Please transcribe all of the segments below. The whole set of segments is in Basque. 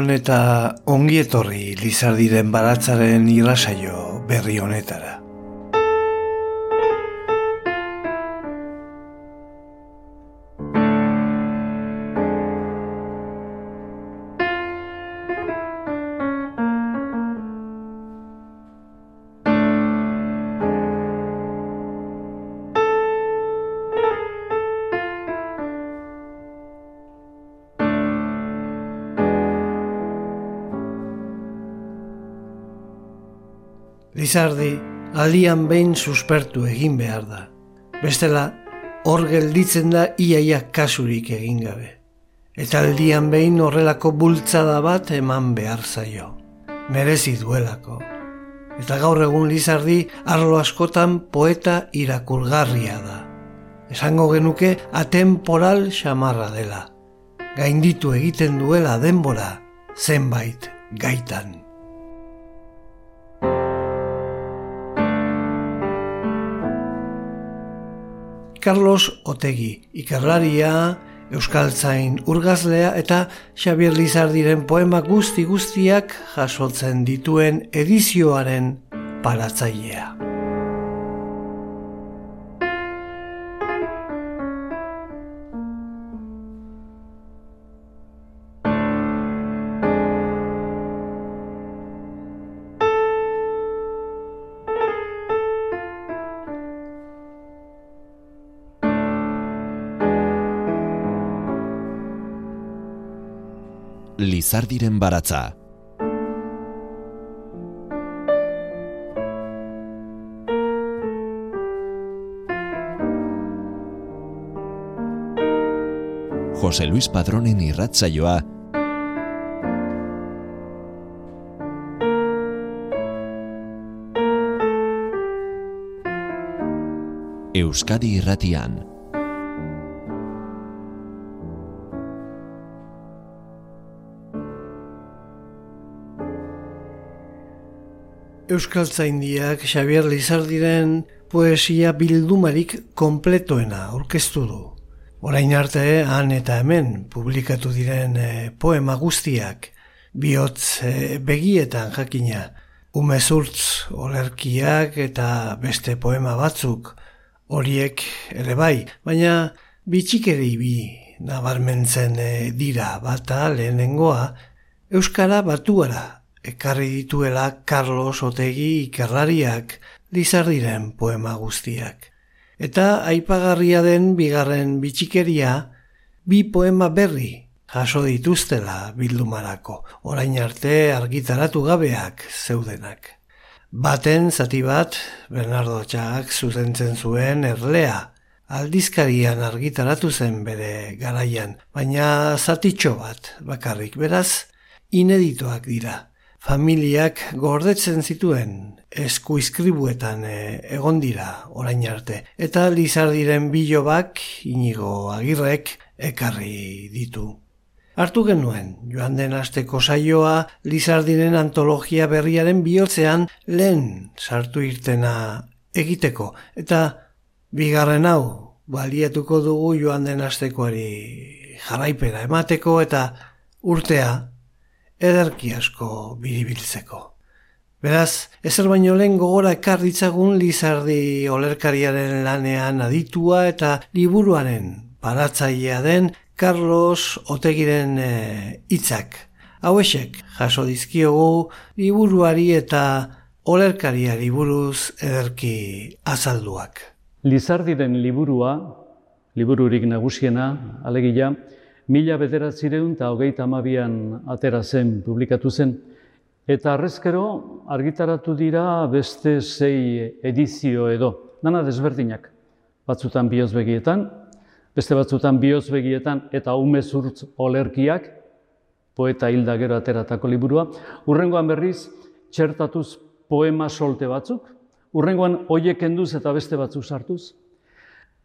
Gabon eta ongietorri Lizardiren baratzaren irrasaio berri honetara. Lizardi, alian behin suspertu egin behar da. Bestela, hor gelditzen da iaia kasurik egin gabe. Eta aldian behin horrelako bultzada bat eman behar zaio. Merezi duelako. Eta gaur egun Lizardi arlo askotan poeta irakurgarria da. Esango genuke atemporal xamarra dela. Gainditu egiten duela denbora zenbait gaitan. Carlos Otegi, ikerlaria, Euskaltzain urgazlea eta Xabier Lizardiren poema guzti guztiak jasotzen dituen edizioaren paratzailea. Lizardiren baratza. Jose Luis Padronen irratzaioa Euskadi irratian. Euskaltzaindiak Xavier Lizardiren poesia bildumarik kompletoena aurkeztu du. Orain arte han eta hemen publikatu diren eh, poema guztiak, bihotz e, begietan jakina, umezurtz olerkiak eta beste poema batzuk, horiek ere bai, baina bitxikeri bi nabarmentzen eh, dira bata lehenengoa, Euskara batuara ekarri dituela Carlos Otegi ikerrariak lizardiren poema guztiak. Eta aipagarria den bigarren bitxikeria, bi poema berri jaso dituztela bildumarako, orain arte argitaratu gabeak zeudenak. Baten zati bat, Bernardo Txak zuzentzen zuen erlea, aldizkarian argitaratu zen bere garaian, baina zatitxo bat bakarrik beraz, ineditoak dira familiak gordetzen zituen eskuizkribuetan e, egon dira orain arte. Eta Lizardiren bilobak inigo agirrek ekarri ditu. Hartu genuen, joan den asteko saioa Lizardiren antologia berriaren bihotzean lehen sartu irtena egiteko. Eta bigarren hau baliatuko dugu joan den astekoari jaraipera emateko eta urtea ederki asko biribiltzeko. Beraz, ezer baino lehen gogora ekarritzagun Lizardi olerkariaren lanean aditua eta liburuaren paratzailea den Carlos Otegiren eh, hitzak. E, Hauesek jaso dizkiogu liburuari eta olerkariari buruz ederki azalduak. Lizardiren liburua, libururik nagusiena, alegia, mila bederatzireun eta hogeita amabian atera zen, publikatu zen. Eta arrezkero argitaratu dira beste zei edizio edo, dana desberdinak. Batzutan biozbegietan, beste batzutan biozbegietan eta umezurtz olerkiak, poeta hilda gero ateratako liburua. Urrengoan berriz, txertatuz poema solte batzuk, urrengoan hoiek enduz eta beste batzuk sartuz.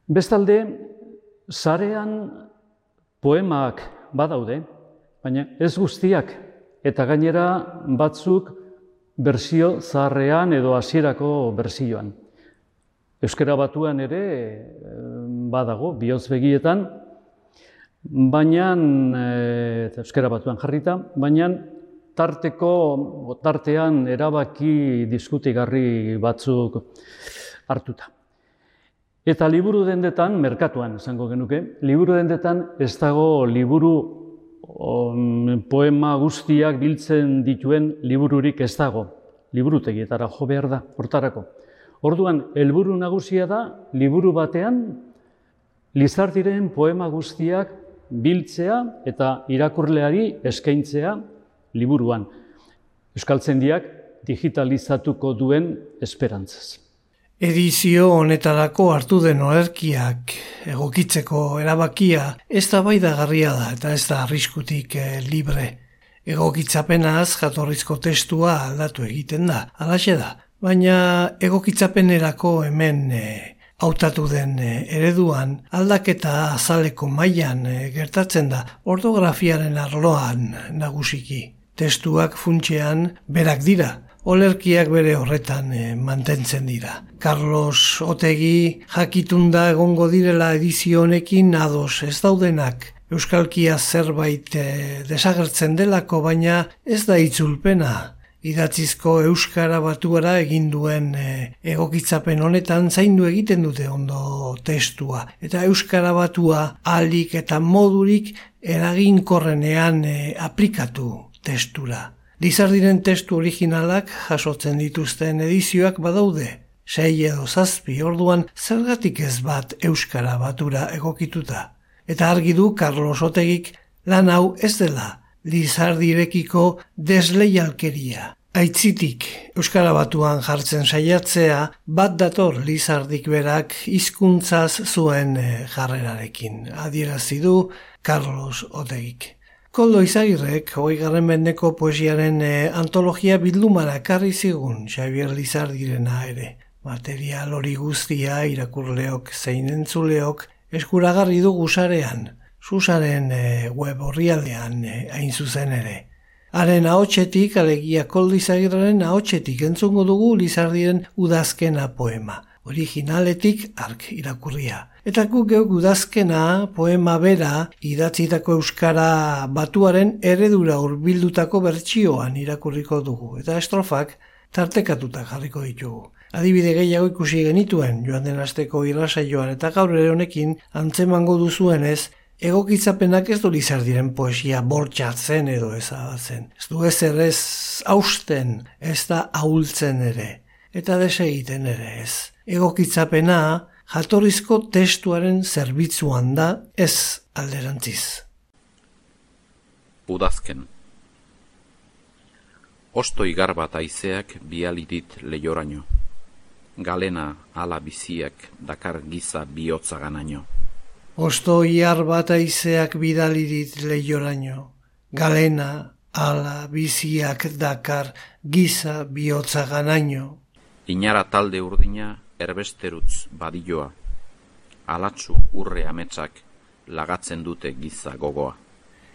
Bestalde, sarean poemak badaude, baina ez guztiak, eta gainera batzuk bersio zaharrean edo hasierako bersioan. Euskara batuan ere badago, bihotz begietan, baina, e, euskara batuan jarrita, baina tarteko, tartean erabaki diskutigarri batzuk hartuta. Eta liburu dendetan, merkatuan esango genuke, liburu dendetan ez dago liburu on, poema guztiak biltzen dituen libururik ez dago. Liburutegietara jo behar da, hortarako. Orduan, helburu nagusia da, liburu batean, Lizardiren poema guztiak biltzea eta irakurleari eskaintzea liburuan. Euskaltzendiak digitalizatuko duen esperantzaz. Edizio honetarako hartu den oerkiak egokitzeko erabakia ez da bai da garria da eta ez da arriskutik eh, libre. Egokitzapenaz jatorrizko testua aldatu egiten da, alaxe da. Baina egokitzapenerako hemen eh, hautatu den eh, ereduan aldaketa azaleko mailan eh, gertatzen da ortografiaren arloan nagusiki. Testuak funtsean berak dira, olerkiak bere horretan eh, mantentzen dira. Carlos Otegi jakitunda egongo direla edizio honekin ados ez daudenak. Euskalkia zerbait eh, desagertzen delako baina ez da itzulpena. Idatzizko euskara batuara egin duen eh, egokitzapen honetan zaindu egiten dute ondo testua eta euskara batua alik eta modurik eraginkorrenean aplikatu testura. Lizardiren testu originalak jasotzen dituzten edizioak badaude. Sei edo zazpi orduan zergatik ez bat euskara batura egokituta. Eta argi du Carlos Otegik lan hau ez dela Lizardirekiko desleialkeria. Aitzitik euskara batuan jartzen saiatzea bat dator Lizardik berak hizkuntzaz zuen eh, jarrerarekin. Adierazi du Carlos Otegik. Koldo Izagirrek, hoi garren bendeko poesiaren eh, antologia bildumara karri zigun Xavier Lizardirena ere. Material hori guztia irakurleok zein entzuleok eskuragarri du gusarean, susaren eh, web horrialdean eh, hain zuzen ere. Haren ahotsetik, alegia Koldo Izagirren ahotsetik entzungo dugu Lizardiren udazkena poema originaletik ark irakurria. Eta guk geuk udazkena poema bera idatzitako euskara batuaren eredura urbildutako bertsioan irakurriko dugu. Eta estrofak tartekatuta jarriko ditugu. Adibide gehiago ikusi genituen joan den asteko irrasaioan eta gaur ere honekin antzemango duzuenez egokitzapenak ez du lizar diren poesia bortxatzen edo ezabatzen. Ez du ez errez hausten, ez da ahultzen ere eta desegiten ere ez. Egokitzapena jatorrizko testuaren zerbitzuan da ez alderantziz. Udazken Osto igar bat aizeak bialidit lehioraino. Galena ala biziak dakar giza bihotza ganaino. Osto iar bat aizeak bidalidit lehioraino. Galena ala biziak dakar giza bihotza ganaino. Inara talde urdina erbesterutz badioa. Alatsu urre ametsak lagatzen dute giza gogoa.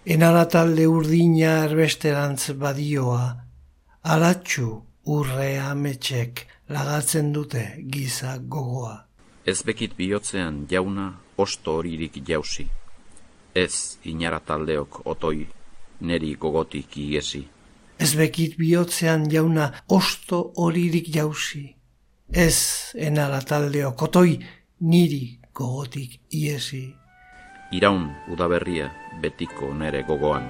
Enara talde urdina erbesterantz badioa. Alatsu urre ametsek lagatzen dute giza gogoa. Ez bekit bihotzean jauna osto horirik jausi. Ez inara taldeok otoi neri gogotik igesi ez bekit bihotzean jauna osto horirik jausi. Ez enala taldeo kotoi niri gogotik iesi. Iraun udaberria betiko nere gogoan,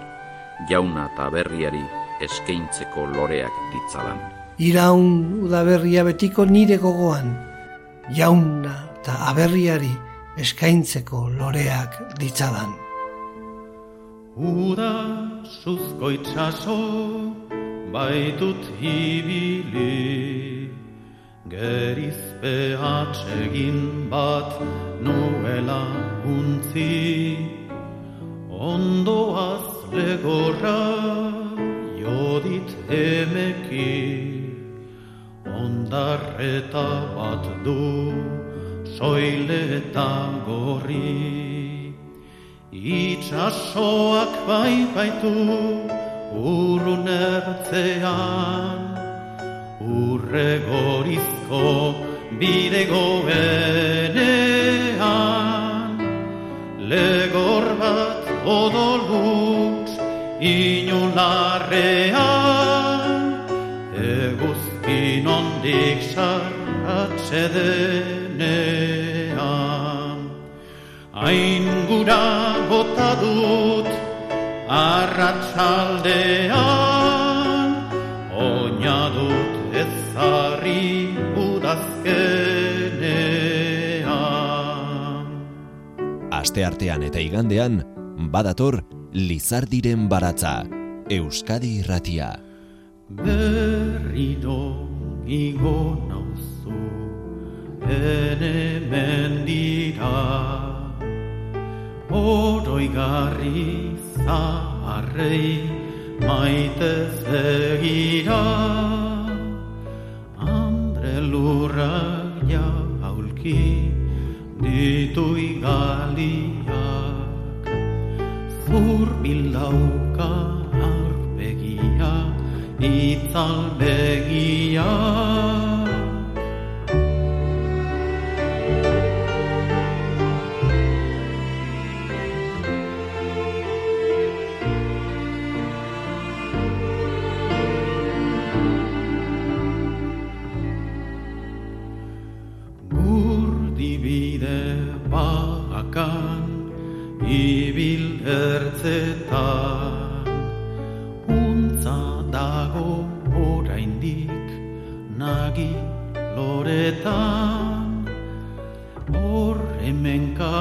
jauna eta berriari eskaintzeko loreak ditzalan. Iraun udaberria betiko nire gogoan, jauna eta aberriari eskaintzeko loreak ditzalan. Uda suzko itxaso baitut ibili Gerizpe atsegin bat nuela untzi. Ondoaz legorra jodit emeki. Ondarreta bat du soile eta gorri. Itxasoak bai baitu urrun ertzean Urre gorizko bide goenean Legor bat odoluts inolarrean. Eguzkin ondik sarratxe denean. Hain gura bota dut arratsaldean ezarri udazkenean. Aste artean eta igandean, badator Lizardiren baratza, Euskadi irratia. Berriro igo nauzu, ene mendira, oroigarri zaharrei maite zegira, lurrak ja aulki ditu igaliak, zurbil dauka arpegia, itzal loretan Hor hemenka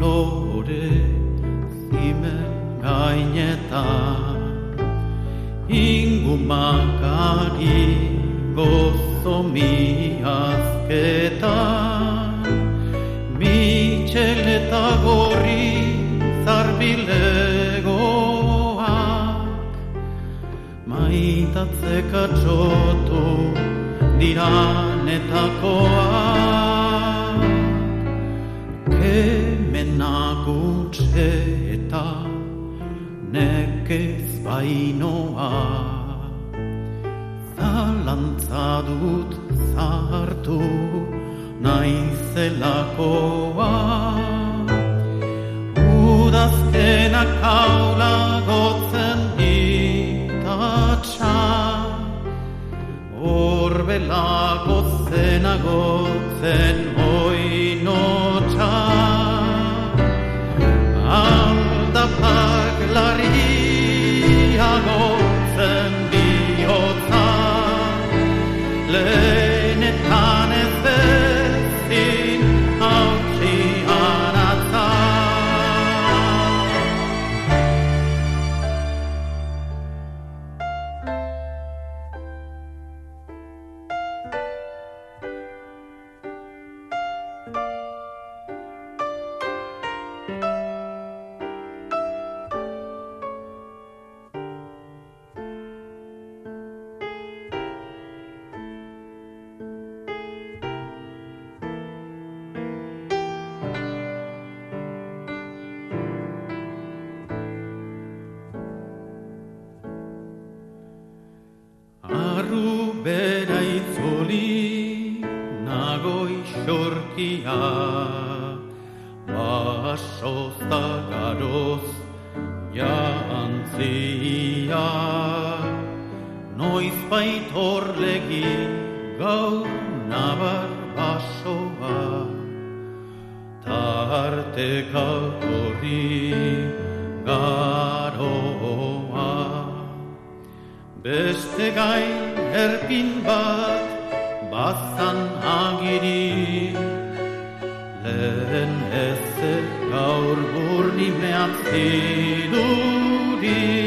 lore zimen gainetan. Ingumakari gozo miazketan Mitxel eta gorri zarbilegoak. Maitatzek atxotu diranetakoak Kemenak utxe eta nekez bainoa. Zalantza dut zartu naizelakoa. Udazkenak haula Gotzena gotzen oinotxa Aldapak lariago bera itzuli nago isorkia Basoz da garoz jantzia Noiz baitor legi gaur nabar basoa. Tarteka torri garoa. Beste gain erpin bat bazan agiri. Lehen ez gaur burnimean ziduri Lurraren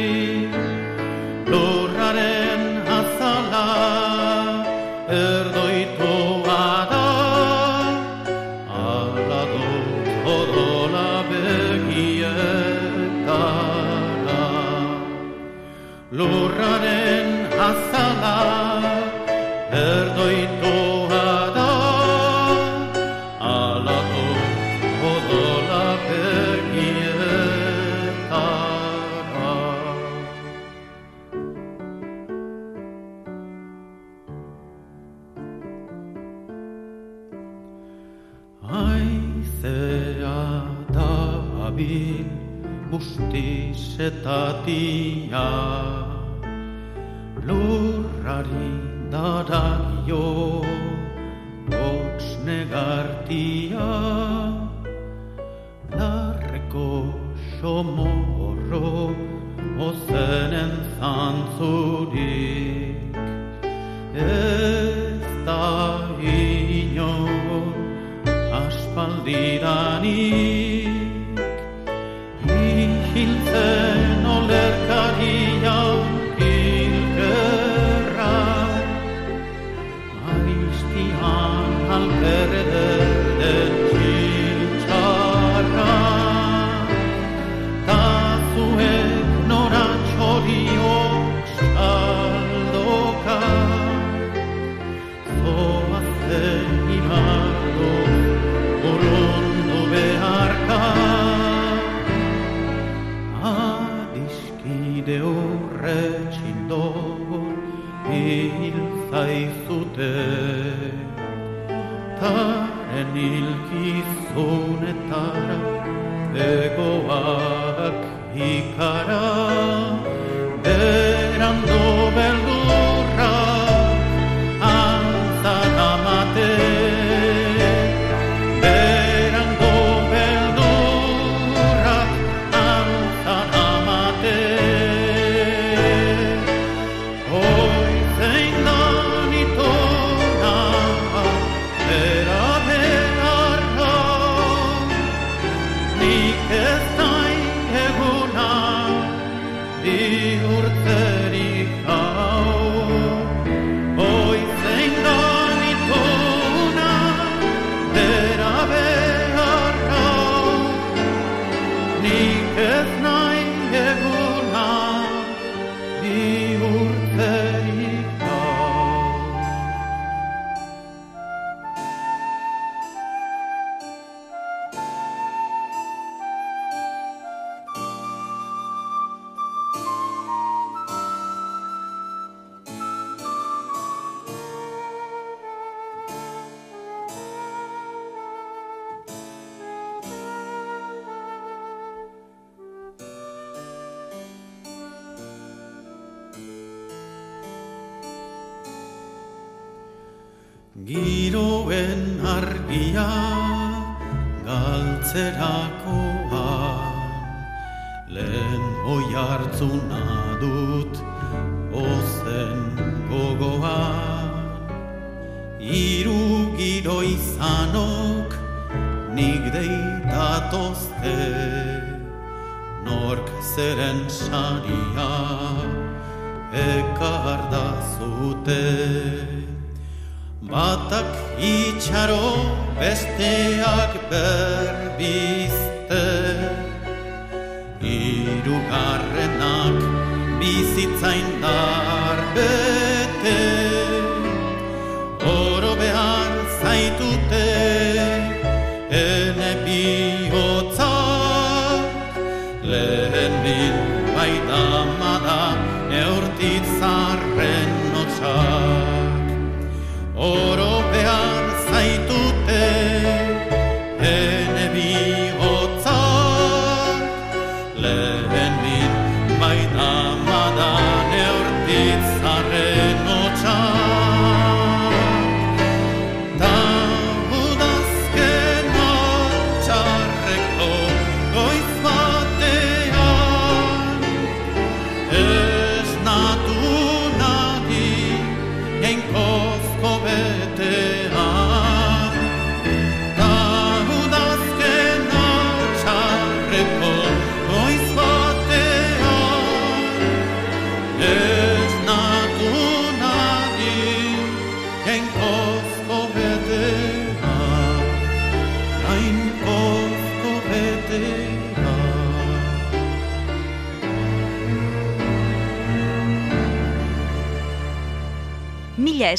guztizetatia Lurrari daragio Hots negartia Larreko somorro Ozenen zantzurik. Ez da inon Aspaldidanik Ihiltzen Taren ilkizunetara egoak ikara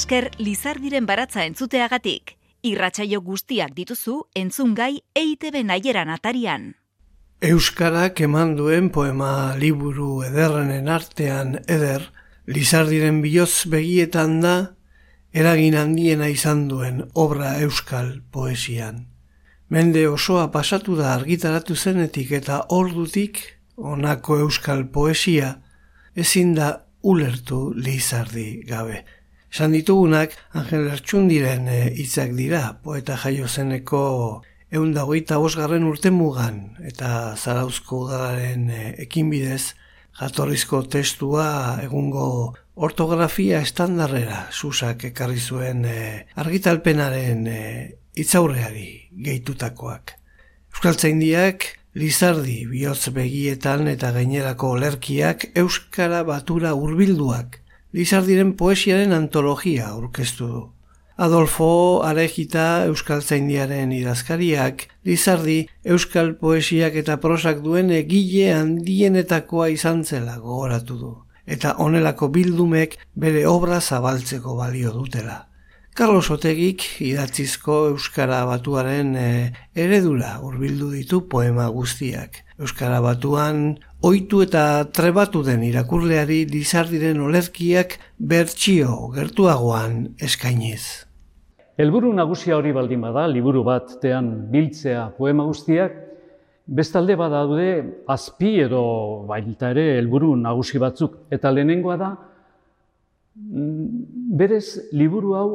esker Lizardiren baratza entzuteagatik. Irratsaio guztiak dituzu entzungai EITB naieran atarian. Euskarak eman duen poema liburu ederrenen artean eder, Lizardiren bihotz begietan da, eragin handiena izan duen obra euskal poesian. Mende osoa pasatu da argitaratu zenetik eta ordutik honako euskal poesia, ezin da ulertu lizardi gabe. Esan ditugunak, Angel Ertsundiren eh, hitzak dira, poeta jaio zeneko eundagoita bosgarren urte mugan, eta zarauzko udalaren eh, ekinbidez, jatorrizko testua egungo ortografia estandarrera susak ekarri zuen e, argitalpenaren e, itzaurreari gehitutakoak. Euskaltzaindiak Lizardi bihotz begietan eta gainerako olerkiak euskara batura hurbilduak. Lizardiren poesiaren antologia aurkeztu du. Adolfo Arejita Euskaltzaindiaren idazkariak, Lizardi Euskal poesiak eta prosak duen egile handienetakoa izan zela gogoratu du. Eta honelako bildumek bere obra zabaltzeko balio dutela. Carlos Otegik idatzizko Euskara Batuaren e, eredura hurbildu ditu poema guztiak. Euskara Batuan oitu eta trebatu den irakurleari dizardiren olerkiak bertsio gertuagoan eskainiz. Helburu nagusia hori baldin bada, liburu bat tean biltzea poema guztiak, bestalde badaude azpi edo baita ere helburu nagusi batzuk. Eta lehenengoa da, mm, berez liburu hau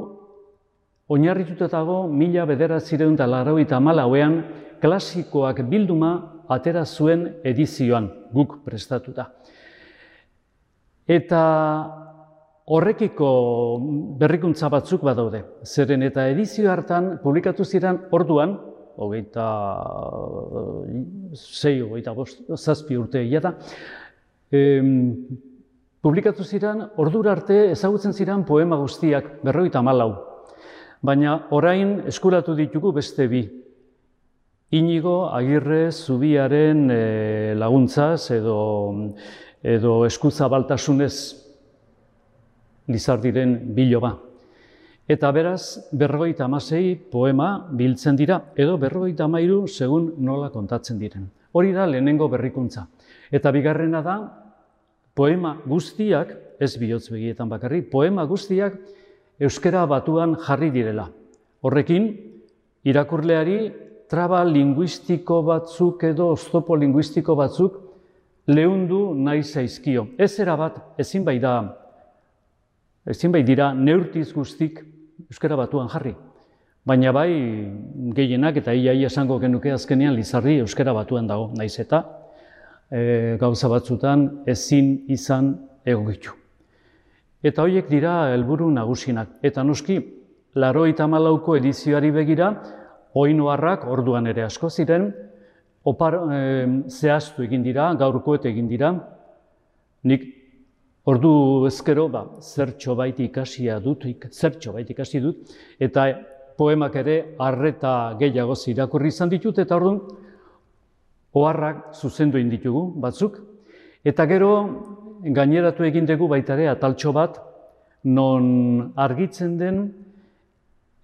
oinarrituta dago mila bederatzireun eta larroita malauean klasikoak bilduma atera zuen edizioan guk prestatuta. Eta horrekiko berrikuntza batzuk badaude. Zeren eta edizio hartan publikatu ziren orduan, hogeita zei, hogeita bost, zazpi urte da, publikatu ziren ordura arte ezagutzen ziren poema guztiak, berroita malau, Baina orain eskuratu ditugu beste bi. Inigo agirre zubiaren e, laguntzaz edo, edo eskutza baltasunez lizardiren biloba. Eta beraz, berrogeita amasei poema biltzen dira, edo berrogeita amairu segun nola kontatzen diren. Hori da lehenengo berrikuntza. Eta bigarrena da, poema guztiak, ez bihotz begietan bakarri, poema guztiak euskera batuan jarri direla. Horrekin, irakurleari traba linguistiko batzuk edo oztopo linguistiko batzuk lehundu nahi zaizkio. Ez bat, ezin bai da, ezin bai dira neurtiz guztik euskara batuan jarri. Baina bai gehienak eta ia ia esango genuke azkenean lizarri euskara batuan dago, naiz eta e, gauza batzutan ezin izan egokitu. Eta horiek dira helburu nagusinak. Eta noski, laro eta malauko edizioari begira, oinoarrak orduan ere asko ziren, opar, e, zehaztu egin dira, gaurkoet egin dira, nik ordu ezkero, ba, zertxo baiti ikasia dut, zertxo baiti ikasi dut, eta poemak ere arreta gehiago irakurri izan ditut, eta orduan, oharrak zuzendu ditugu batzuk, eta gero gaineratu egin dugu baita ere ataltxo bat, non argitzen den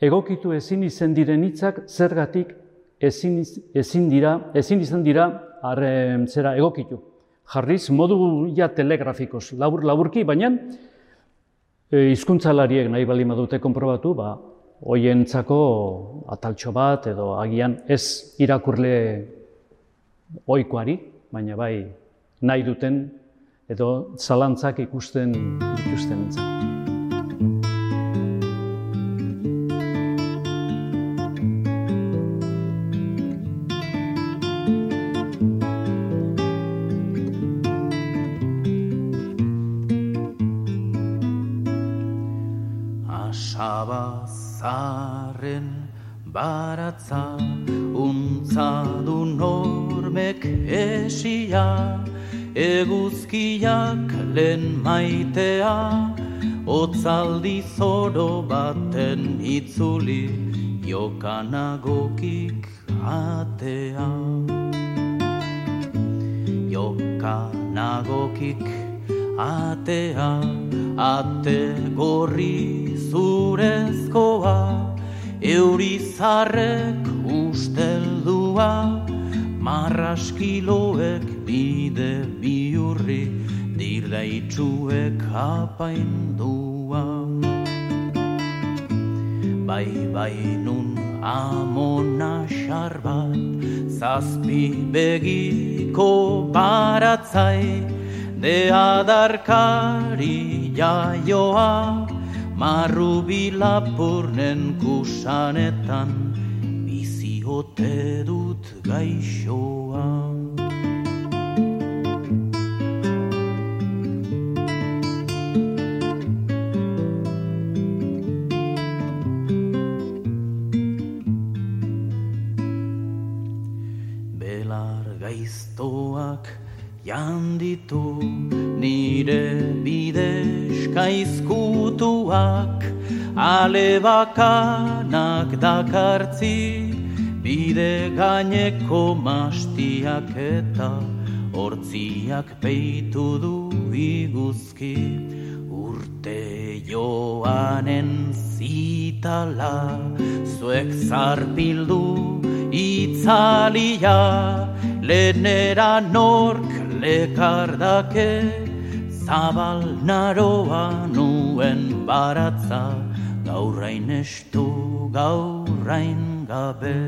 egokitu ezin izen diren hitzak zergatik ezin, ezin dira, ezin izan dira arre, zera egokitu. Jarriz, modu ja telegrafikoz, labur, laburki, baina e, nahi bali madute konprobatu, ba, hoientzako ataltxo bat edo agian ez irakurle oikoari, baina bai nahi duten edo zalantzak ikusten dituzten entzat. Asabazaren baratza untza du normek esia eguzkiak lehen maitea, otzaldi zoro baten itzuli, jokanagokik atea. Jokanagokik atea, ate gorri zurezkoa, eurizarrek usteldua, marraskiloek bide biurri dirda itxuek apaindua. Bai, bai, nun amona xarbat zazpi begiko baratzai de adarkari jaioa marru bilapurnen kusanetan bizi ote dut gaixoa. Janditu nire bidezkaizkutuak ale bakanak dakartzi bide gaineko mastiak eta hortziak peitu du iguzki. Urte joanen zitala zuek zarpildu itzalia. Lehenera nork lekardake zabal naroa nuen baratza gaurrain estu gaurrain gabe.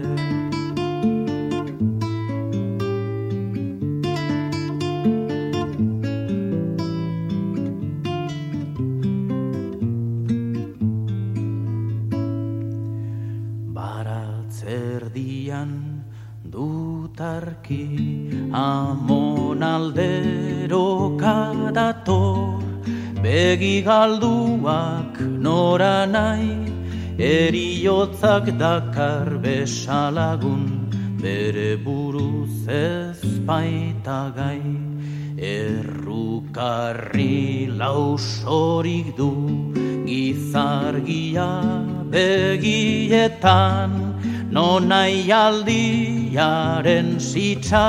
Baratzerdian dutarki amon begi galduak nora nahi eriotzak dakar besalagun bere buruz ez baita gai. Errukarri lausorik du gizargia begietan. Nonai aldiaren sitsa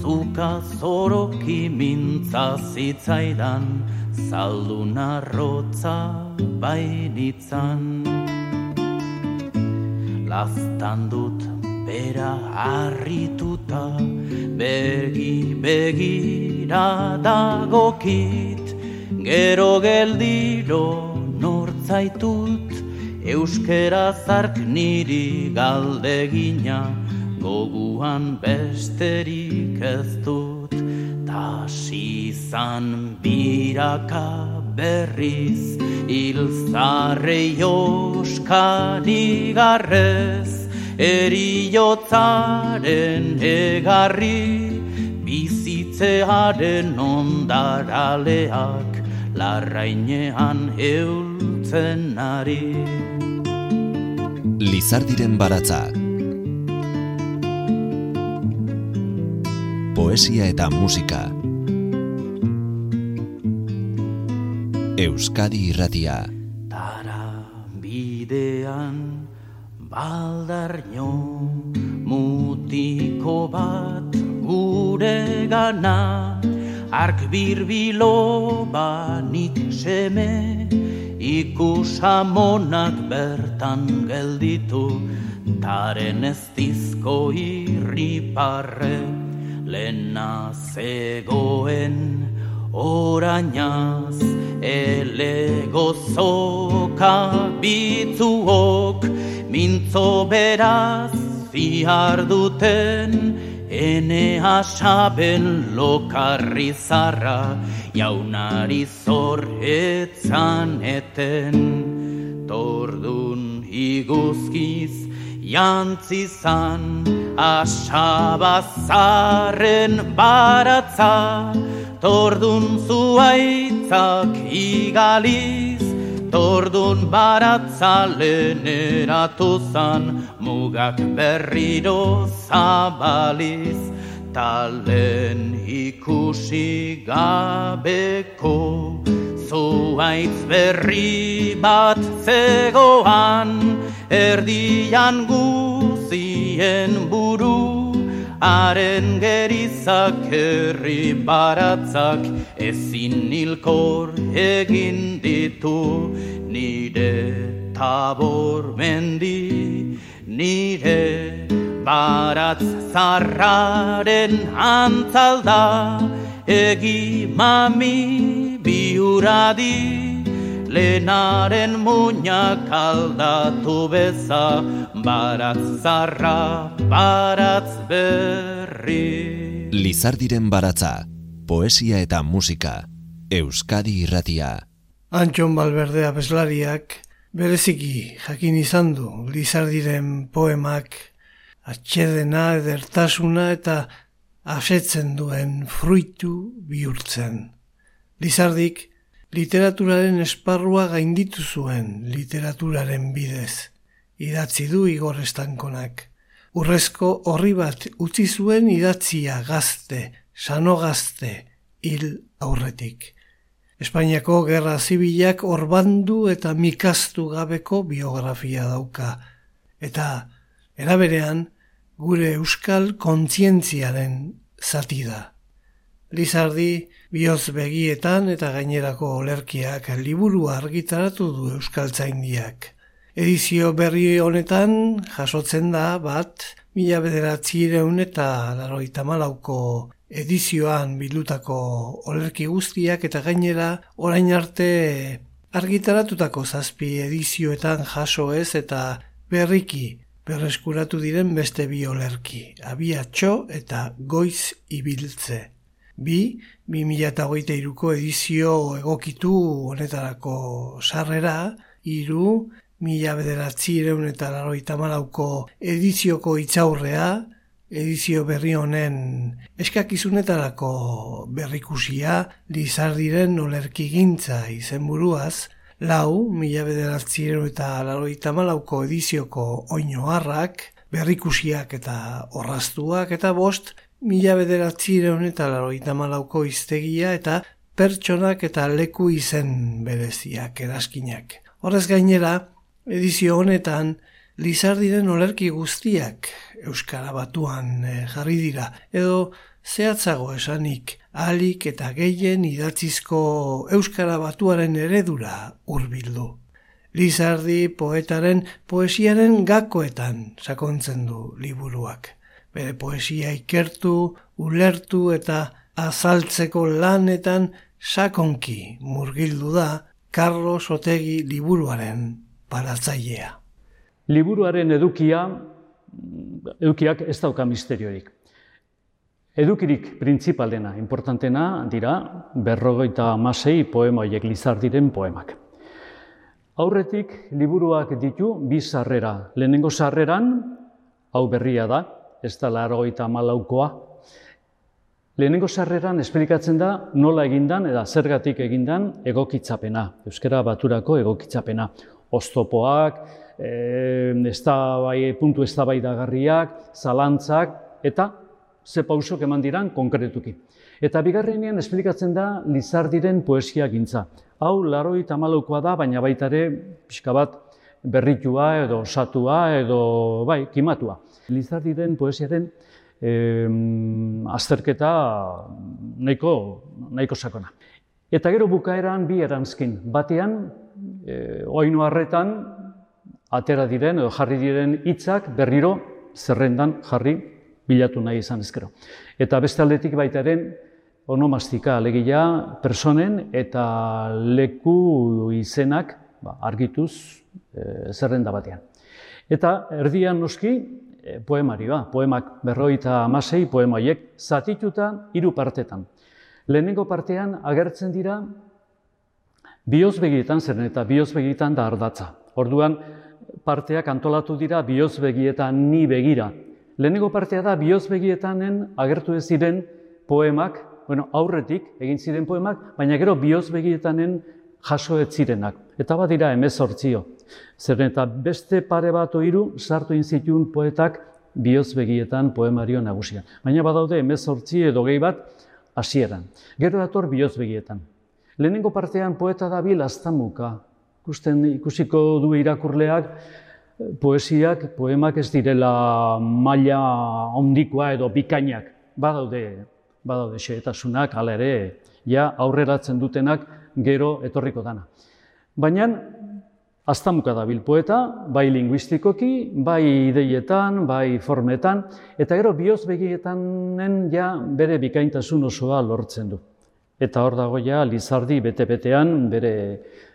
zuka zoroki mintza zitzaidan zaldun arrotza bainitzan. Laztan dut bera harrituta begi begira dagokit. Gero geldiro nortzaitut euskera zark niri galdegina. Goguan besterik ez dut tasizan biraka berriz ilzarre joskani garrez eriotzaren egarri bizitzearen ondaraleak larrainean eultzen ari. Lizardiren baratza Poesia eta musika. Euskadi irratia. Tara bidean baldarnio mutiko bat gure gana. Ark birbilo banik seme ikusamonak bertan gelditu. Taren ez dizko irriparre lena zegoen orainaz ele gozoka bitzuok. Mintzo beraz fiar duten ene asaben lokarri zarra jaunari zor etzan eten. Tordun iguzkiz jantzizan asabazaren baratza Tordun zuaitzak igaliz, tordun baratzalen eratuzan, mugak berriro zabaliz, talen ikusi gabeko, zuaitz berri bat zegoan, erdian guzien buru, Haren gerizak herri baratzak ezin nilkor egin ditu. Nire tabor mendi nire baratz zarraren antzalda egi mami biuradi Lenaren muñak aldatu beza Baratz zarra, baratz berri Lizardiren baratza, poesia eta musika, Euskadi irratia. Antxon Balberdea bezlariak bereziki jakin izan du Lizardiren poemak atxedena, edertasuna eta asetzen duen fruitu bihurtzen. Lizardik literaturaren esparrua gainditu zuen literaturaren bidez. Idatzi du Igor Estankonak. Urrezko horri bat utzi zuen idatzia gazte, sano gazte, hil aurretik. Espainiako gerra zibilak orbandu eta mikastu gabeko biografia dauka. Eta, eraberean, gure euskal kontzientziaren zati da. Lizardi, bioz begietan eta gainerako olerkiak liburu argitaratu du euskaltzaindiak. Edizio berri honetan jasotzen da bat, mila bederatzireun eta laroita malauko edizioan bildutako olerki guztiak eta gainera orain arte argitaratutako zazpi edizioetan jaso ez eta berriki berreskuratu diren beste bi olerki, abiatxo eta goiz ibiltze. Bi, 2008ko edizio egokitu honetarako sarrera, iru, mila bederatzi ireun eta laroita malauko edizioko itzaurrea, edizio berri honen eskakizunetarako berrikusia, lizardiren olerki gintza izenburuaz, lau, mila bederatzi ireun eta laroita malauko edizioko oinoarrak, berrikusiak eta orraztuak eta bost, mila bederatzireun eta laroita malauko iztegia eta pertsonak eta leku izen bereziak eraskinak. Horrez gainera, edizio honetan, Lizardiren olerki guztiak Euskara batuan eh, jarri dira, edo zehatzago esanik, alik eta gehien idatzizko Euskara batuaren eredura hurbildu. Lizardi poetaren poesiaren gakoetan sakontzen du liburuak bere poesia ikertu, ulertu eta azaltzeko lanetan sakonki murgildu da Carlos Otegi liburuaren paratzailea. Liburuaren edukia, edukiak ez dauka misteriorik. Edukirik printzipalena, importantena, dira, berrogeita amasei poema oiek lizardiren poemak. Aurretik, liburuak ditu bi sarrera. Lehenengo sarreran, hau berria da, ez da larogeita malaukoa. Lehenengo sarreran esplikatzen da nola egindan eta zergatik egindan egokitzapena, euskara baturako egokitzapena. Oztopoak, e, bai, puntu ez da bai dagarriak, zalantzak, eta ze pausok eman diran konkretuki. Eta bigarrenean esplikatzen da Lizardiren poesia gintza. Hau, laroi tamalaukoa da, baina baita ere, pixka bat, berritua edo osatua edo, bai, kimatua. Lizardiren poesiaren eh, azterketa nahiko, nahiko sakona. Eta gero bukaeran bi erantzkin. Batean, eh, oinu harretan, atera diren edo jarri diren hitzak berriro zerrendan jarri bilatu nahi izan ezkero. Eta beste aldetik baitaren onomastika alegia personen eta leku izenak ba, argituz e, zerrenda batean. Eta erdian noski e, poemarioa, poemak berroita amasei poemaiek zatituta hiru partetan. Lehenengo partean agertzen dira biozbegietan zer eta biozbegietan da ardatza. Orduan parteak antolatu dira biozbegietan ni begira. Lehenengo partea da biozbegietanen agertu ez ziren poemak, bueno, aurretik egin ziren poemak, baina gero biozbegietanen jaso ez zirenak. Eta badira 18 Zerren eta beste pare bat oiru sartu inzitun poetak bihozbegietan poemario nagusian. Baina badaude, mezortzi edo gehi bat, hasieran. Gero dator bihozbegietan. Lehenengo partean poeta da bil aztamuka. Ikusten, ikusiko du irakurleak, poesiak, poemak ez direla maila ondikoa edo bikainak. Badaude, badaude xehetasunak, ala ere, ja aurreratzen dutenak gero etorriko dana. Baina Aztamuka da bilpoeta, bai linguistikoki, bai ideietan, bai formetan, eta gero bioz begietanen ja bere bikaintasun osoa lortzen du. Eta hor dago ja Lizardi bete-betean bere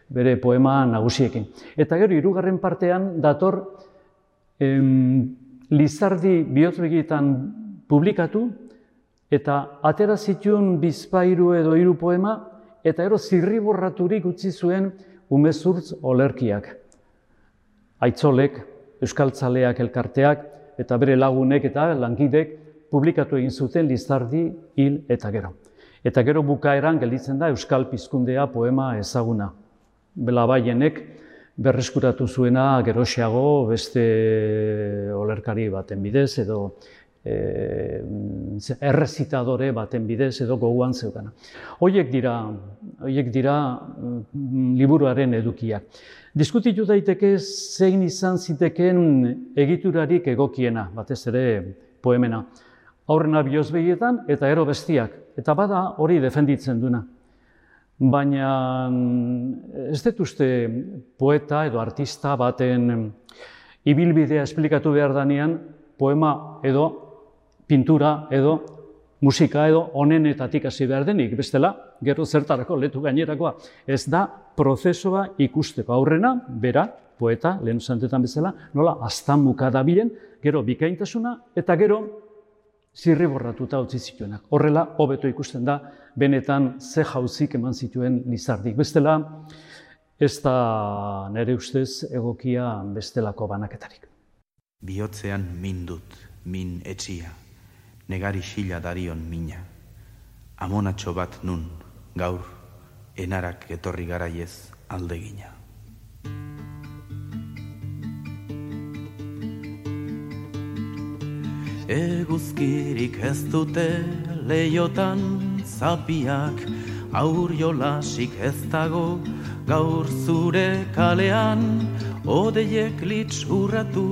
bere poema nagusiekin. Eta gero, hirugarren partean dator em, Lizardi bihotzbegietan publikatu eta atera zituen bizpairu edo hiru poema eta gero zirriborraturik utzi zuen umezurtz olerkiak. Aitzolek, Euskaltzaleak elkarteak eta bere lagunek eta lankidek publikatu egin zuten Lizardi hil eta gero. Eta gero bukaeran gelditzen da Euskal Pizkundea poema ezaguna. Bela baienek berreskuratu zuena geroxeago beste olerkari baten bidez edo e, errezitadore baten bidez edo goguan zeukana. Hoiek dira, hoiek dira mm, liburuaren edukiak. Diskutitu daiteke zein izan ziteken egiturarik egokiena, batez ere poemena aurrena bihozbegietan eta ero bestiak. Eta bada hori defenditzen duna. Baina mm, ez dut uste poeta edo artista baten ibilbidea esplikatu behar danean poema edo pintura edo musika edo onenetatik hasi behar denik. Bestela, gero zertarako letu gainerakoa. Ez da prozesua ikusteko aurrena, bera, poeta, lehen zantetan bezala, nola, aztan mukadabilen, gero bikaintasuna, eta gero zirriborratuta utzi zituenak. Horrela, hobeto ikusten da, benetan ze jauzik eman zituen lizardik. Bestela, ez da nere ustez egokia bestelako banaketarik. Biotzean mindut, min etxia, negari xila darion mina. Amonatxo bat nun, gaur, enarak etorri garaiez aldegina. Eguzkirik ez dute leiotan zapiak, aur jolasik ez dago gaur zure kalean, odeiek litz urratu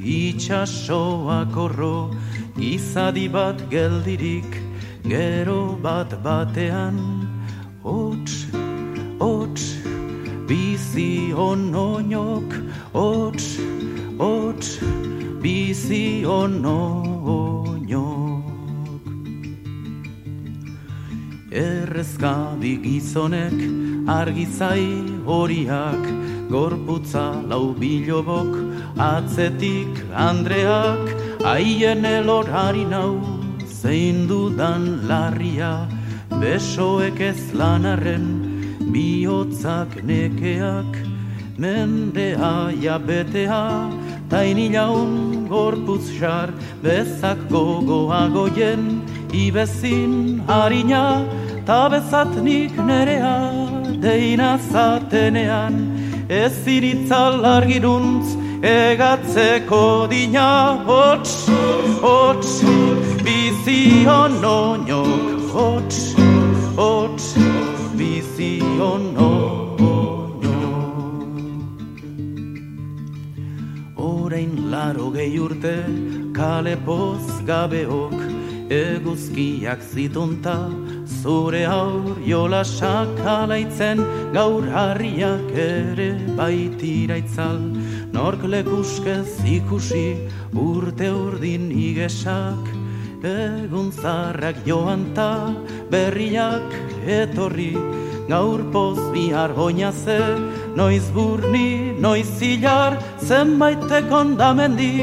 itxasoak orro, izadi bat geldirik gero bat batean, hots, hots, bizi onoinok, hots, hots, bizi onoinok. Errezkabi gizonek argizai horiak. Gorputza lau bilobok atzetik Andreak Aien elorari nau zein dudan larria. Besoek ez lanarren bihotzak nekeak. Mendea jabetea tainilaun gorputz xar. Bezak gogoagoien ibezin harina. Ta bezatnik nerea deina zatenean. Ez iritzal argiruntz egatzeko dina hots, hots, bizion oinok hots, hots, bizion Orain laro gehi urte kale poz gabeok eguzkiak zitunta zure aur jolasak alaitzen gaur harriak ere baitira itzal nork lekuskez ikusi urte urdin igesak egun zarrak joan ta berriak etorri gaur poz bihar goina ze noiz burni, noiz zilar zenbait ekondamendi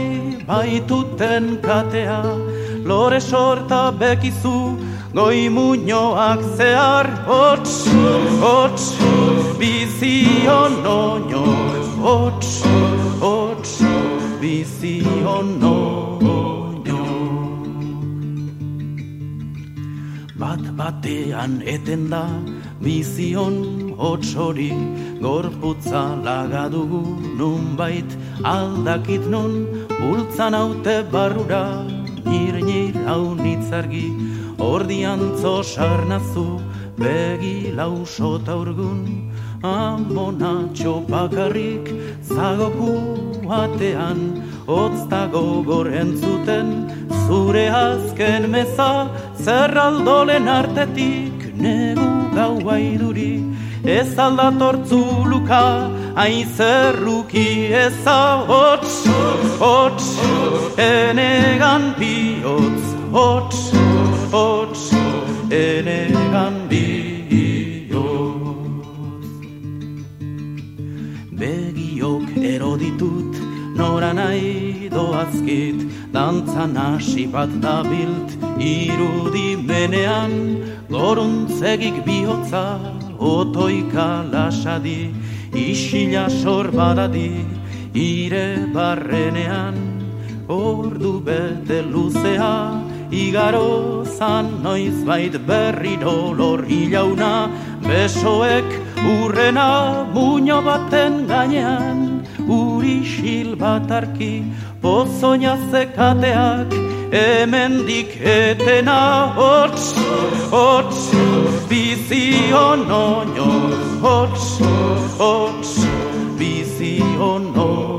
baituten katea lore sorta bekizu goi muñoak zehar hots, hots, bizion oño, hots, hots, bizion oño. Bat batean eten da bizion hots hori, gorputza lagadugu nun bait aldakit nun, bultzan haute barrura, nir nir hau nitzargi, Ordiantzo sarnazu begi lausota urgun Amona txopakarrik zagoku batean Otztago goren zuten zure azken meza Zerraldolen artetik negu gau baiduri Ez aldatortzu luka hain zerruki eza Hots, hots, enegan bihotz, hots, hots enegan bihotz. Begiok eroditut, nora nahi doazkit, dantzan hasi bat dabilt, irudi menean, goruntzegik bihotza, otoika lasadi, isila sorbadadi, ire barrenean, ordu bete luzea, igaro zan noiz bait berri dolor ilauna, besoek urrena muño baten gainean, uri sil bat arki, pozoina zekateak, hemen etena hots, hots, bizi onoño, hots, hots, bizi onoño.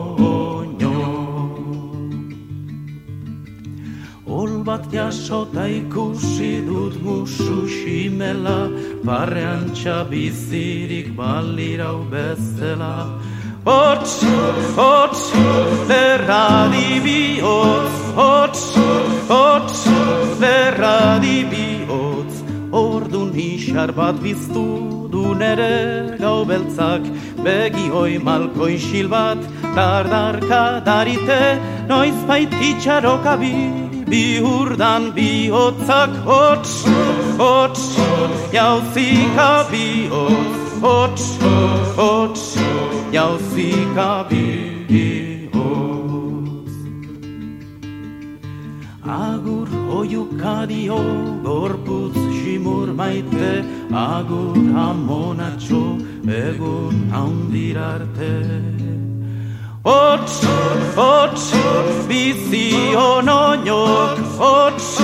Bat jasota ikusi dut musu ximela, barrean txabizirik balirau bezela, Hots, hots, lerra dibiots, hots, hots, lerra dibiots. Ordun isar bat biztu du nere gau beltzak, begi hoi malko isil bat, dardarka darite, noiz bi, bi hurdan bi hotzak, hots, hots, jauzika bi hots, hots, hots, jauzika bihoz. Agur oiukadio gorputz simur maite, agur amonatxo egun haundirarte. Hots, hots, bizi onoñok, hots,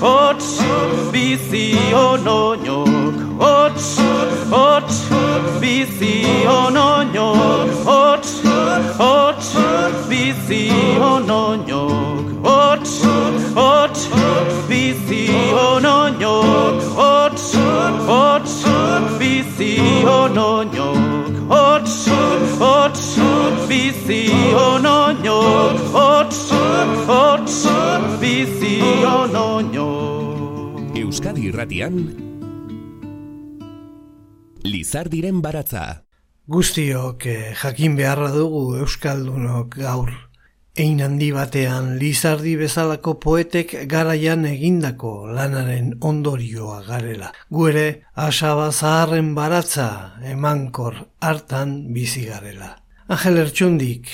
hots, bizi onoñok, hots, hots, bizi onoñok, hots, hots, bizi onoñok, hots, hots, bizi onoñok, hots, hots, bizi onoñok, hots, hots, bizi onoñok, hots, hots, bizi onoñok. Euskadi irratian Lizardiren baratza Guztiok eh, jakin beharra dugu Euskaldunok gaur. Ein handi batean Lizardi bezalako poetek garaian egindako lanaren ondorioa garela. Gu ere asaba zaharren baratza emankor hartan bizi garela. Angel Ertxundik,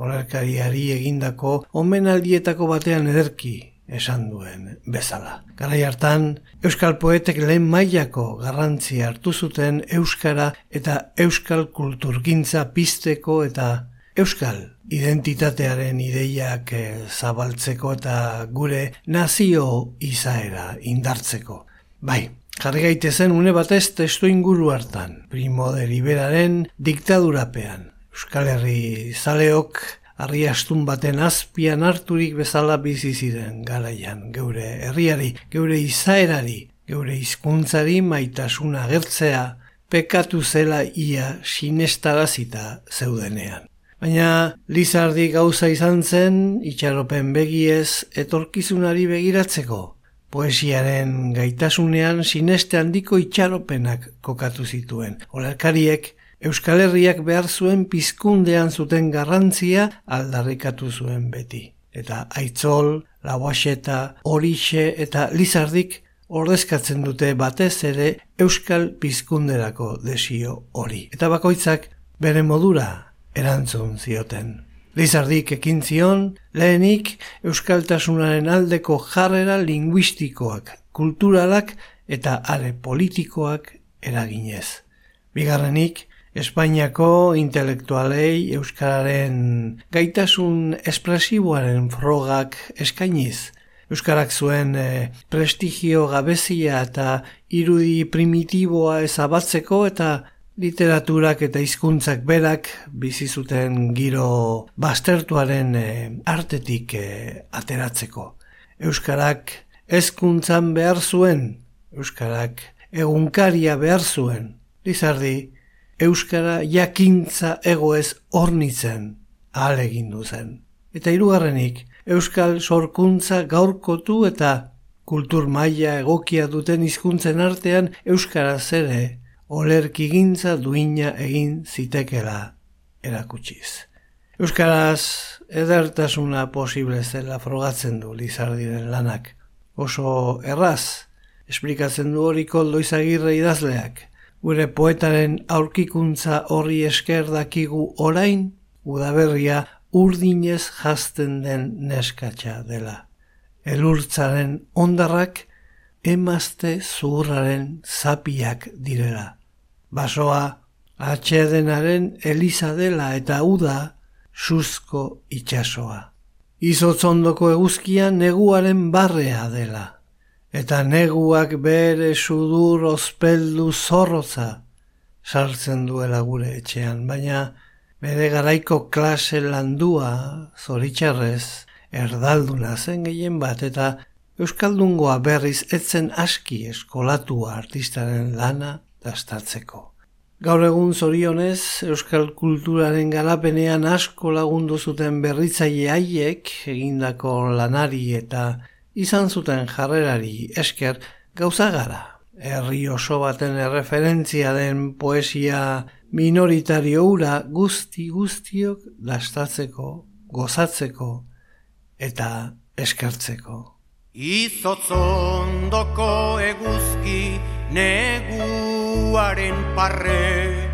olarkariari egindako omenaldietako batean ederki esan duen bezala. Garai hartan, Euskal Poetek lehen mailako garrantzi hartu zuten Euskara eta Euskal Kulturgintza pizteko eta Euskal identitatearen ideiak eh, zabaltzeko eta gure nazio izaera indartzeko. Bai, jarri gaitezen une batez testu inguru hartan, primo de liberaren diktadurapean. Euskal Herri zaleok harri astun baten azpian harturik bezala bizi ziren garaian geure herriari, geure izaerari, geure hizkuntzari maitasuna gertzea, pekatu zela ia sinestarazita zeudenean. Baina Lizardi gauza izan zen itxaropen begiez etorkizunari begiratzeko. Poesiaren gaitasunean sineste handiko itxaropenak kokatu zituen. Olarkariek Euskal Herriak behar zuen pizkundean zuten garrantzia aldarrikatu zuen beti. Eta aitzol, lauaxeta, horixe eta lizardik ordezkatzen dute batez ere Euskal pizkunderako desio hori. Eta bakoitzak bere modura erantzun zioten. Lizardik ekin zion, lehenik Euskaltasunaren aldeko jarrera linguistikoak, kulturalak eta are politikoak eraginez. Bigarrenik, Espainiako intelektualei Euskararen gaitasun espresiboaren frogak eskainiz. Euskarak zuen e, prestigio gabezia eta irudi primitiboa ezabatzeko eta literaturak eta hizkuntzak berak bizi zuten giro bastertuaren eh, artetik e, ateratzeko. Euskarak hezkuntzan behar zuen, Euskarak egunkaria behar zuen. Lizardi, Euskara jakintza egoez ornitzen ahal zen. Eta hirugarrenik Euskal sorkuntza gaurkotu eta kultur maila egokia duten hizkuntzen artean Euskara zere olerkigintza duina egin zitekela erakutsiz. Euskaraz edertasuna posible zela frogatzen du Lizardiren lanak. Oso erraz, esplikatzen du hori koldo izagirre idazleak. Gure poetaren aurkikuntza horri esker dakigu orain, udaberria urdinez jazten den neskatxa dela. Elurtzaren ondarrak emazte zuhurraren zapiak direla. Basoa atxedenaren eliza dela eta uda suzko itxasoa. Izotzondoko eguzkia neguaren barrea dela. Eta neguak bere sudur ospeldu zorroza sartzen duela gure etxean, baina bere garaiko klase landua zoritxarrez erdalduna zen gehien bat eta Euskaldungoa berriz etzen aski eskolatua artistaren lana dastatzeko. Gaur egun zorionez, Euskal kulturaren garapenean asko lagundu zuten berritzaile haiek egindako lanari eta izan zuten jarrerari esker gauza gara. Herri oso baten erreferentzia den poesia minoritario ura guzti guztiok dastatzeko, gozatzeko eta eskertzeko. Izotzondoko eguzki neguaren parre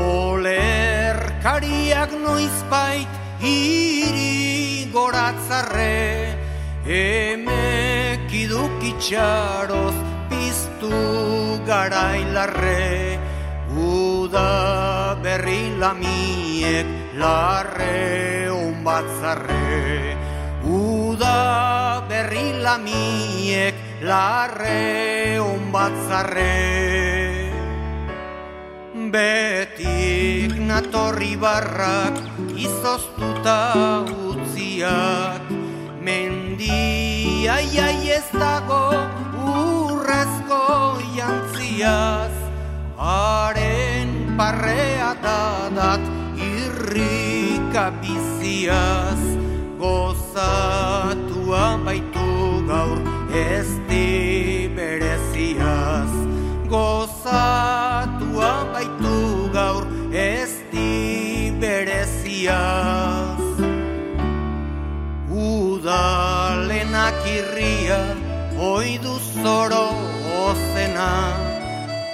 Olerkariak noizbait hiri goratzarre Emek idukitxaroz piztu garailarre Uda berri lamiek larre onbatzarre Uda berri lamiek larre onbatzarre Betik natorri barrak izoztuta utziak Mendia iai ez dago urrezko jantziaz. Haren parrea dadat irrika biziaz. Gozatua baitu gaur ez di bereziaz. Gozatua baitu gaur ez di bereziaz udalenak irria oidu zoro ozena.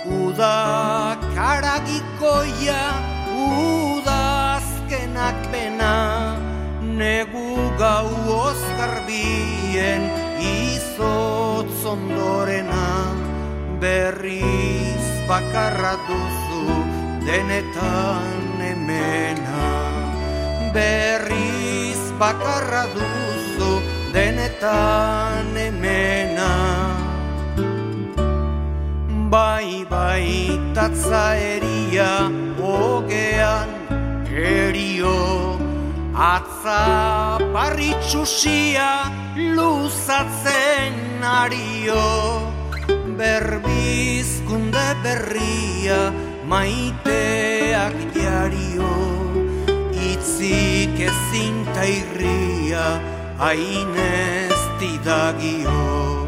Uda karagikoia udazkenak bena. Negu gau ozgarbien izotz ondorena. Berriz bakarra duzu denetan emena. Berriz bakarra duzu denetan emena. Bai bai tatza eria ogean erio. Atza parritxusia luzatzen ario. Berbizkunde berria maiteak diario Itzik ezinta irria hainez didagio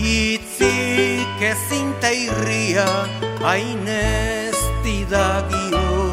Itzik ezinta irria hainez didagio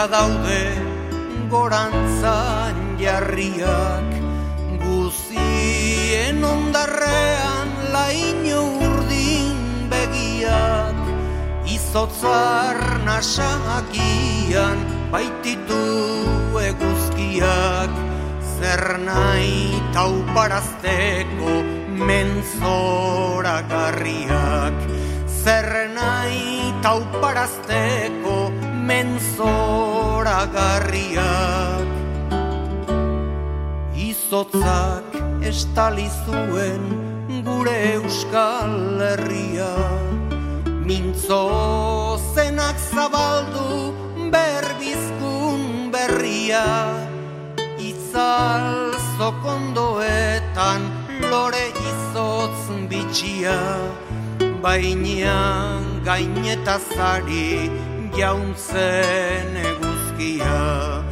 mailka daude gorantzan jarriak guzien ondarrean laino urdin begiak izotzar nasakian baititu eguzkiak zer nahi tauparazteko menzora garriak zer nahi tauparazteko menzora garriak Izotzak estali zuen gure euskal herria. Mintzo zenak zabaldu berbizkun berria. Itzal zokondoetan lore izotz bitxia. Bainean gainetazari jauntzen eguzkia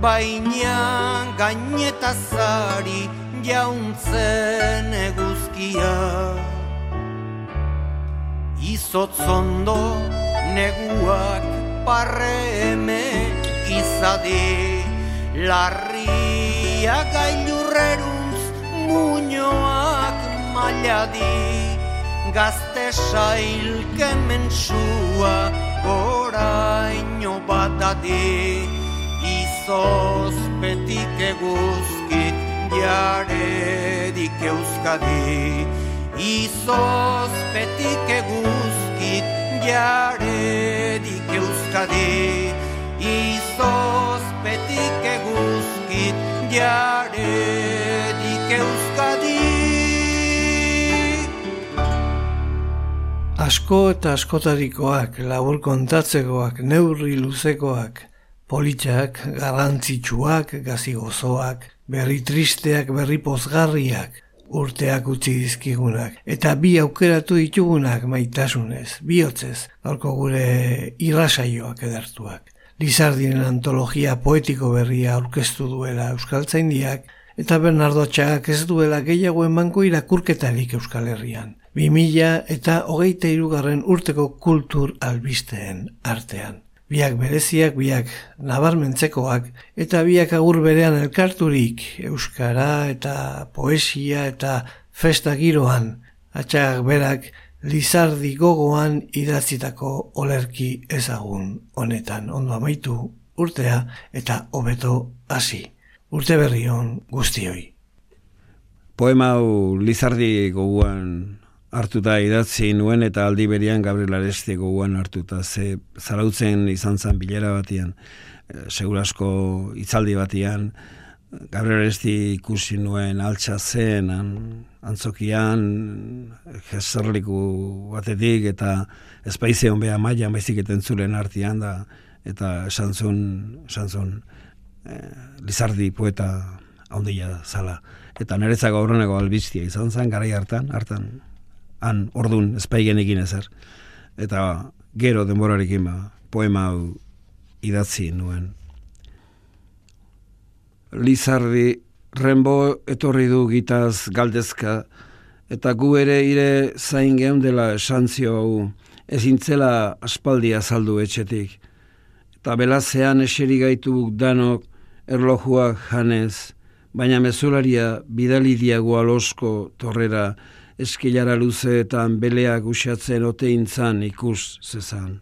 Bainean gainetazari jauntzen eguzkia. Izotzondo neguak parre eme izadi. Larria gailurreruntz muñoak mailadi. Gazte sail kemensua goraino batadi Izozpetik eguzkit jaredik euskadi. Izozpetik eguzkit jaredik euskadi. Izozpetik eguzkit jaredik euskadi Asko eta askotarikoak, labur kontatzekoak, neurri luzekoak, politxak, garrantzitsuak, gazi gozoak, berri tristeak, berri pozgarriak, urteak utzi dizkigunak, eta bi aukeratu ditugunak maitasunez, bihotzez, gaurko gure irrasaioak edertuak. Lizardinen antologia poetiko berria aurkeztu duela Euskaltzaindiak, eta Bernardo Txagak ez duela gehiago emango irakurketarik Euskal Herrian. 2000 eta hogeita irugarren urteko kultur albisteen artean. Biak bereziak, biak nabarmentzekoak, eta biak agur berean elkarturik, euskara eta poesia eta festa giroan, atxagak berak lizardi gogoan idatzitako olerki ezagun honetan ondo amaitu urtea eta hobeto hasi. Urte berri hon guztioi. Poema hau lizardi gogoan hartuta idatzi nuen eta aldi berian Gabriel Aresti gogoan hartuta. Ze zarautzen izan zen bilera batian e, segurasko itzaldi batian Gabriel Aresti ikusi nuen altxa zen antzokian jeserliku batetik eta espaize hon beha maian baizik zulen artian da eta esan zuen, e, Lizardi poeta haundia zala. Eta nerezako aurreneko albiztia izan zen garai hartan, hartan han ordun espaigen egin ezer. Eta gero denborarekin ba, poema hau idatzi nuen. Lizardi renbo etorri du gitaz galdezka, eta gu ere ire zain geundela esantzio hau ezintzela aspaldi azaldu etxetik. Eta belazean eseri gaitu danok erlojuak janez, baina mezularia bidali diago alosko torrera, eskilara luzeetan beleak usatzen oteintzan ikus zezan.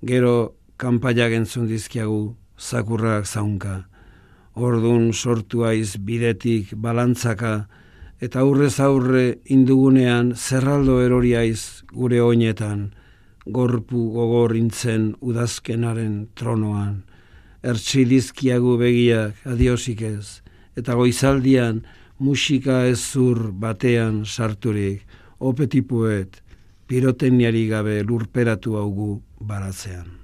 Gero kanpaiak entzun dizkiagu zakurrak zaunka. Ordun sortu aiz bidetik balantzaka eta aurrez aurre indugunean zerraldo erori aiz gure oinetan gorpu gogorintzen udazkenaren tronoan. Ertsi dizkiagu begiak adiosik ez eta goizaldian musika ez zur batean sarturik, opetipuet, piroteniari gabe lurperatu haugu baratzean.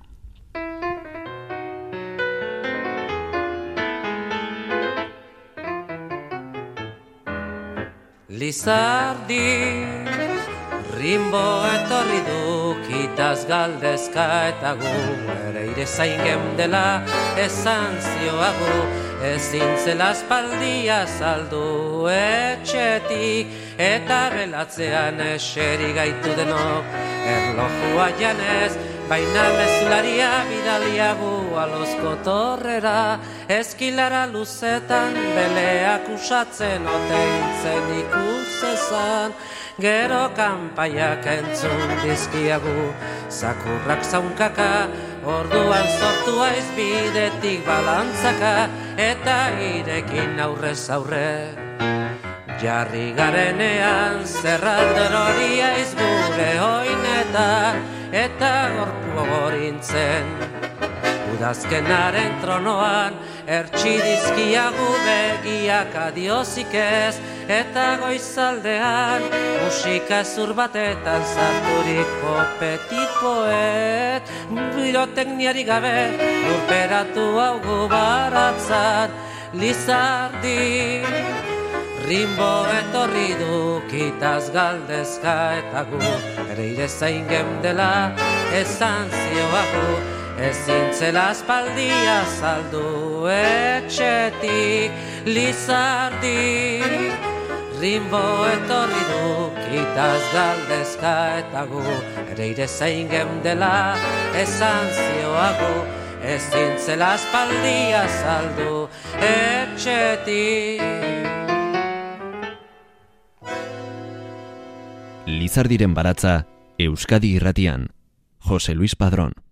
Lizardi, rimbo etorri du, kitaz galdezka eta gu, ere ire zain gemdela, esan zioagu, ezin zela espaldia saldu etxetik eta relatzean eseri gaitu denok. Erlojua janez baina mezularia bidaliagu alozko torrera eskilara luzetan beleak usatzen oteintzen ikusezan gero kanpaiak entzun dizkiagu zakurrak zaunkaka Orduan sortu aiz bidetik balantzaka eta irekin aurrez aurre. Jarri garenean zerralder hori aiz gure hoinetan eta gorpu gorintzen. Udazkenaren tronoan ertsi dizkiagu begiak adiozik ez eta goizaldean musika zur batetan zarturiko petit poet birotekniari gabe urperatu hau baratzan lizardi rimbo etorri du kitaz galdezka eta gu ere ire zain dela esan zioagu ezin zela espaldia saldu etxetik lizardi. Rimbo etorri du kitaz galdezka eta gu. Ere ire zein dela esan zioago Ez dintzela espaldia saldu etxetik. Lizardiren baratza Euskadi irratian. Jose Luis Padrón